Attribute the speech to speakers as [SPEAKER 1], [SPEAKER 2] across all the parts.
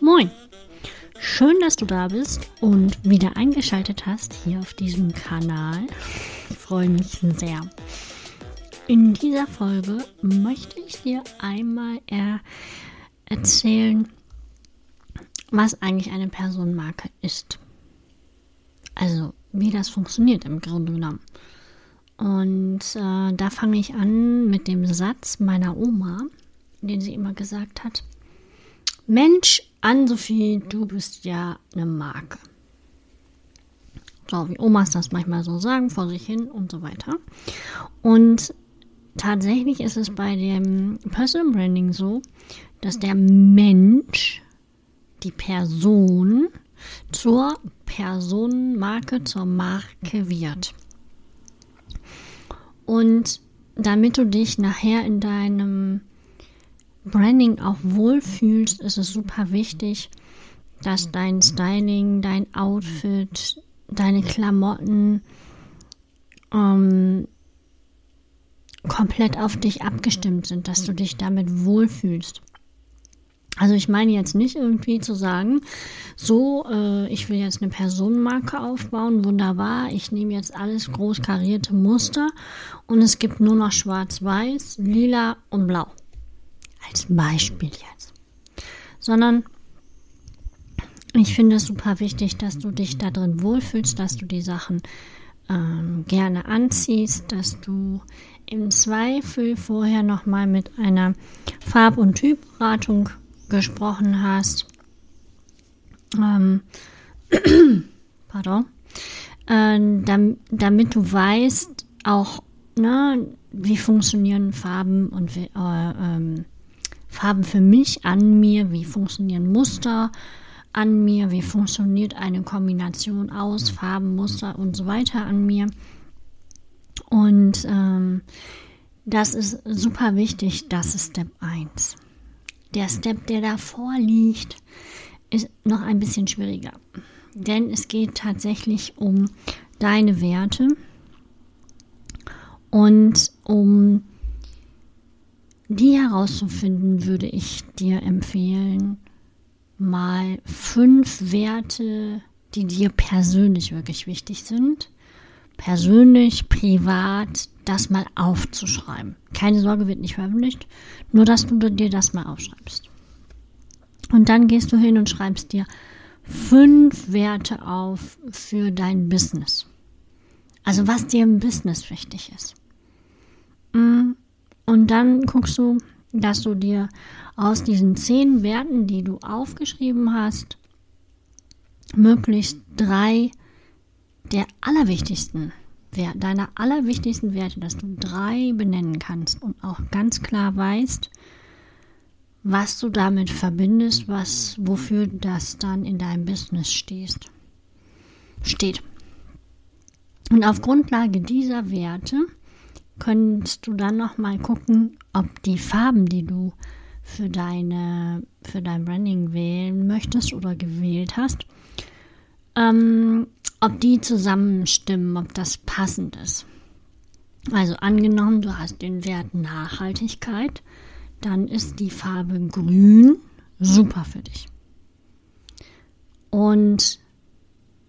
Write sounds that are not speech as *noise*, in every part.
[SPEAKER 1] Moin! Schön, dass du da bist und wieder eingeschaltet hast hier auf diesem Kanal. Ich freue mich sehr. In dieser Folge möchte ich dir einmal er erzählen, was eigentlich eine Personenmarke ist. Also, wie das funktioniert im Grunde genommen. Und äh, da fange ich an mit dem Satz meiner Oma, den sie immer gesagt hat. Mensch, Ann-Sophie, du bist ja eine Marke. So, wie Omas das manchmal so sagen, vor sich hin und so weiter. Und tatsächlich ist es bei dem Personal Branding so, dass der Mensch, die Person, zur Personenmarke, zur Marke wird. Und damit du dich nachher in deinem Branding auch wohlfühlst, ist es super wichtig, dass dein Styling, dein Outfit, deine Klamotten ähm, komplett auf dich abgestimmt sind, dass du dich damit wohlfühlst. Also ich meine jetzt nicht irgendwie zu sagen, so, äh, ich will jetzt eine Personenmarke aufbauen, wunderbar, ich nehme jetzt alles groß karierte Muster und es gibt nur noch schwarz-weiß, lila und blau. Als Beispiel jetzt. Sondern ich finde es super wichtig, dass du dich da drin wohlfühlst, dass du die Sachen ähm, gerne anziehst, dass du im Zweifel vorher nochmal mit einer Farb- und Typberatung gesprochen hast. Ähm, *clears throat* pardon. Äh, damit, damit du weißt, auch, ne, wie funktionieren Farben und äh, ähm, Farben für mich an mir, wie funktionieren Muster an mir, wie funktioniert eine Kombination aus Farben, Muster und so weiter an mir. Und ähm, das ist super wichtig, das ist Step 1. Der Step, der davor liegt, ist noch ein bisschen schwieriger. Denn es geht tatsächlich um deine Werte und um die herauszufinden, würde ich dir empfehlen, mal fünf Werte, die dir persönlich wirklich wichtig sind, persönlich, privat, das mal aufzuschreiben. Keine Sorge, wird nicht veröffentlicht, nur dass du dir das mal aufschreibst. Und dann gehst du hin und schreibst dir fünf Werte auf für dein Business. Also was dir im Business wichtig ist. Mm, und dann guckst du, dass du dir aus diesen zehn Werten, die du aufgeschrieben hast, möglichst drei der allerwichtigsten deiner allerwichtigsten Werte, dass du drei benennen kannst und auch ganz klar weißt, was du damit verbindest, was, wofür das dann in deinem Business stehst, steht. Und auf Grundlage dieser Werte könntest du dann noch mal gucken, ob die Farben, die du für deine für dein Branding wählen möchtest oder gewählt hast, ähm, ob die zusammenstimmen, ob das passend ist. Also angenommen, du hast den Wert Nachhaltigkeit, dann ist die Farbe Grün super für dich. Und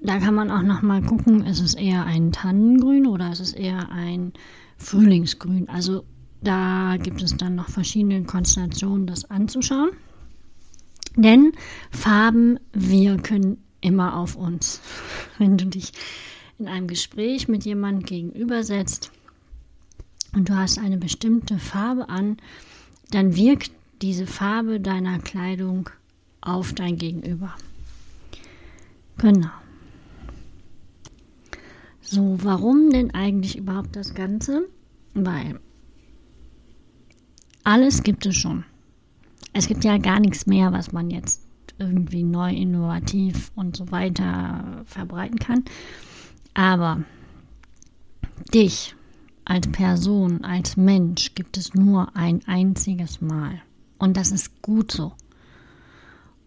[SPEAKER 1] da kann man auch noch mal gucken, ist es eher ein Tannengrün oder ist es eher ein Frühlingsgrün? Also da gibt es dann noch verschiedene Konstellationen, das anzuschauen. Denn Farben wirken immer auf uns. Wenn du dich in einem Gespräch mit jemandem gegenübersetzt und du hast eine bestimmte Farbe an, dann wirkt diese Farbe deiner Kleidung auf dein Gegenüber. Genau. So, warum denn eigentlich überhaupt das Ganze? Weil alles gibt es schon. Es gibt ja gar nichts mehr, was man jetzt irgendwie neu, innovativ und so weiter verbreiten kann. Aber dich als Person, als Mensch gibt es nur ein einziges Mal. Und das ist gut so.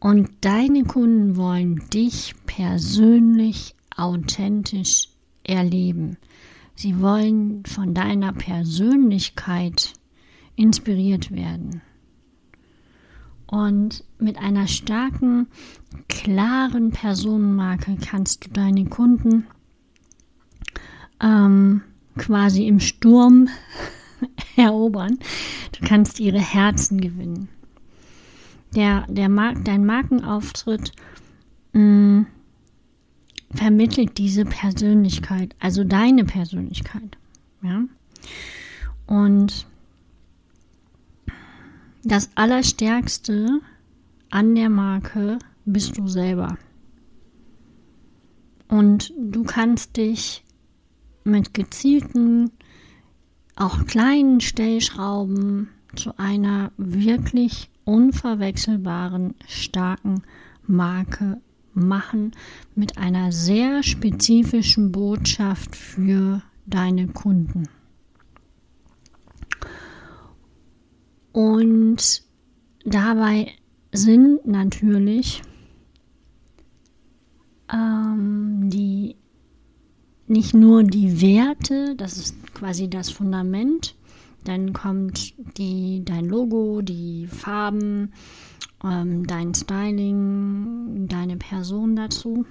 [SPEAKER 1] Und deine Kunden wollen dich persönlich authentisch erleben. Sie wollen von deiner Persönlichkeit inspiriert werden. Und mit einer starken, klaren Personenmarke kannst du deine Kunden ähm, quasi im Sturm *laughs* erobern. Du kannst ihre Herzen gewinnen. Der, der Mar dein Markenauftritt mh, mm, vermittelt diese Persönlichkeit, also deine Persönlichkeit. Ja? Und das Allerstärkste an der Marke bist du selber. Und du kannst dich mit gezielten, auch kleinen Stellschrauben zu einer wirklich unverwechselbaren, starken Marke machen mit einer sehr spezifischen Botschaft für deine Kunden. Und dabei sind natürlich ähm, die nicht nur die Werte, das ist quasi das Fundament, dann kommt die, dein Logo, die Farben, ähm, dein Styling, deine Person dazu.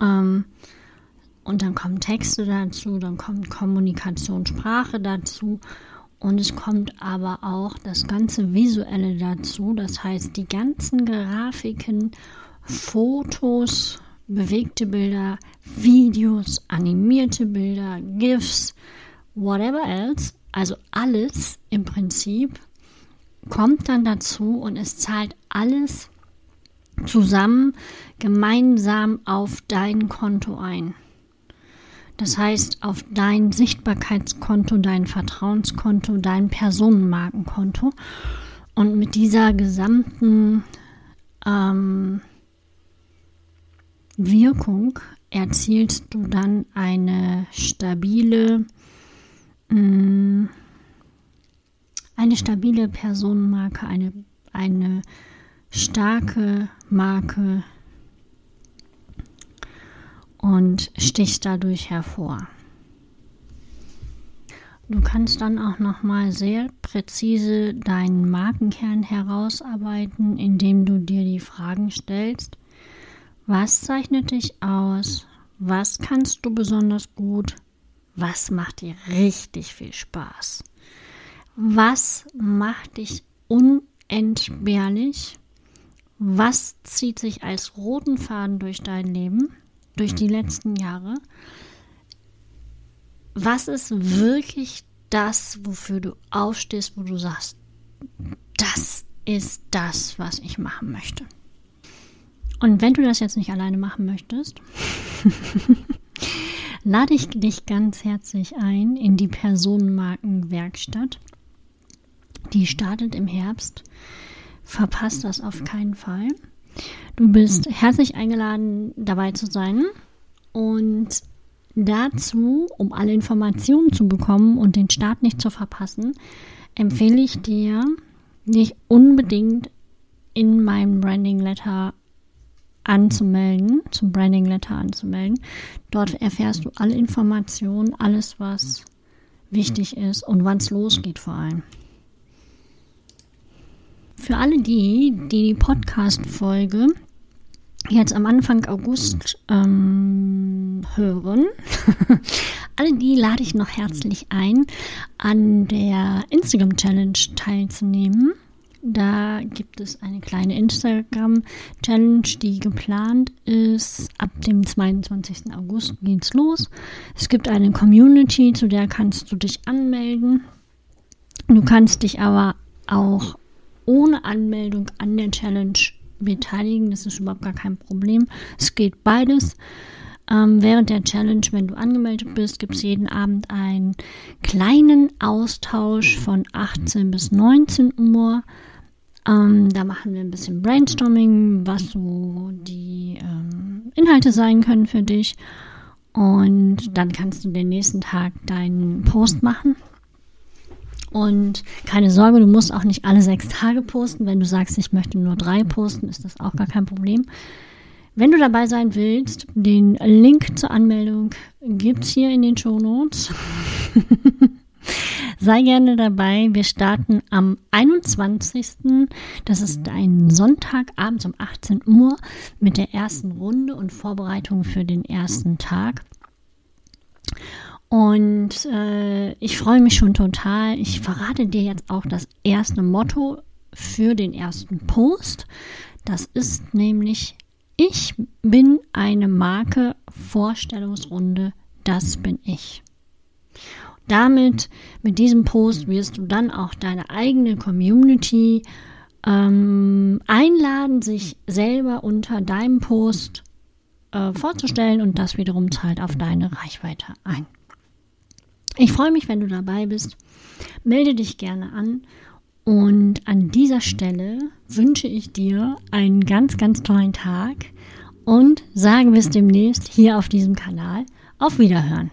[SPEAKER 1] Ähm, und dann kommen Texte dazu, dann kommt Kommunikationssprache dazu und es kommt aber auch das ganze Visuelle dazu, das heißt die ganzen Grafiken, Fotos, bewegte Bilder, Videos, animierte Bilder, GIFs, whatever else, also alles im Prinzip kommt dann dazu und es zahlt alles zusammen gemeinsam auf dein Konto ein. Das heißt, auf dein Sichtbarkeitskonto, dein Vertrauenskonto, dein Personenmarkenkonto. Und mit dieser gesamten ähm, Wirkung erzielst du dann eine stabile, mh, mm, eine stabile Personenmarke, eine, eine starke Marke und stichst dadurch hervor. Du kannst dann auch nochmal sehr präzise deinen Markenkern herausarbeiten, indem du dir die Fragen stellst, was zeichnet dich aus? Was kannst du besonders gut? Was macht dir richtig viel Spaß? Was macht dich unentbehrlich? Was zieht sich als roten Faden durch dein Leben, durch die letzten Jahre? Was ist wirklich das, wofür du aufstehst, wo du sagst, das ist das, was ich machen möchte? Und wenn du das jetzt nicht alleine machen möchtest, *laughs* lade ich dich ganz herzlich ein in die Personenmarkenwerkstatt. Die startet im Herbst. Verpasst das auf keinen Fall. Du bist herzlich eingeladen, dabei zu sein. Und dazu, um alle Informationen zu bekommen und den Start nicht zu verpassen, empfehle ich dir, dich unbedingt in meinem Branding Letter anzumelden, zum Branding Letter anzumelden. Dort erfährst du alle Informationen, alles, was wichtig ist und wann es losgeht vor allem. Für alle die, die die Podcast-Folge jetzt am Anfang August ähm, hören, *laughs* alle die lade ich noch herzlich ein, an der Instagram Challenge teilzunehmen. Da gibt es eine kleine Instagram-Challenge, die geplant ist. Ab dem 22. August geht's los. Es gibt eine Community, zu der kannst du dich anmelden. Du kannst dich aber auch ohne Anmeldung an der Challenge beteiligen. Das ist überhaupt gar kein Problem. Es geht beides. Ähm, während der Challenge, wenn du angemeldet bist, gibt es jeden Abend einen kleinen Austausch von 18 bis 19 Uhr. Ähm, da machen wir ein bisschen Brainstorming, was so die ähm, Inhalte sein können für dich. Und dann kannst du den nächsten Tag deinen Post machen. Und keine Sorge, du musst auch nicht alle sechs Tage posten. Wenn du sagst, ich möchte nur drei posten, ist das auch gar kein Problem. Wenn du dabei sein willst, den Link zur Anmeldung gibt es hier in den Show Notes. *laughs* Sei gerne dabei. Wir starten am 21. Das ist ein Sonntagabend um 18 Uhr mit der ersten Runde und Vorbereitung für den ersten Tag. Und äh, ich freue mich schon total. Ich verrate dir jetzt auch das erste Motto für den ersten Post. Das ist nämlich, ich bin eine Marke Vorstellungsrunde, das bin ich. Damit, mit diesem Post wirst du dann auch deine eigene Community ähm, einladen, sich selber unter deinem Post äh, vorzustellen und das wiederum zahlt auf deine Reichweite ein. Ich freue mich, wenn du dabei bist. Melde dich gerne an und an dieser Stelle wünsche ich dir einen ganz, ganz tollen Tag und sage bis demnächst hier auf diesem Kanal auf Wiederhören.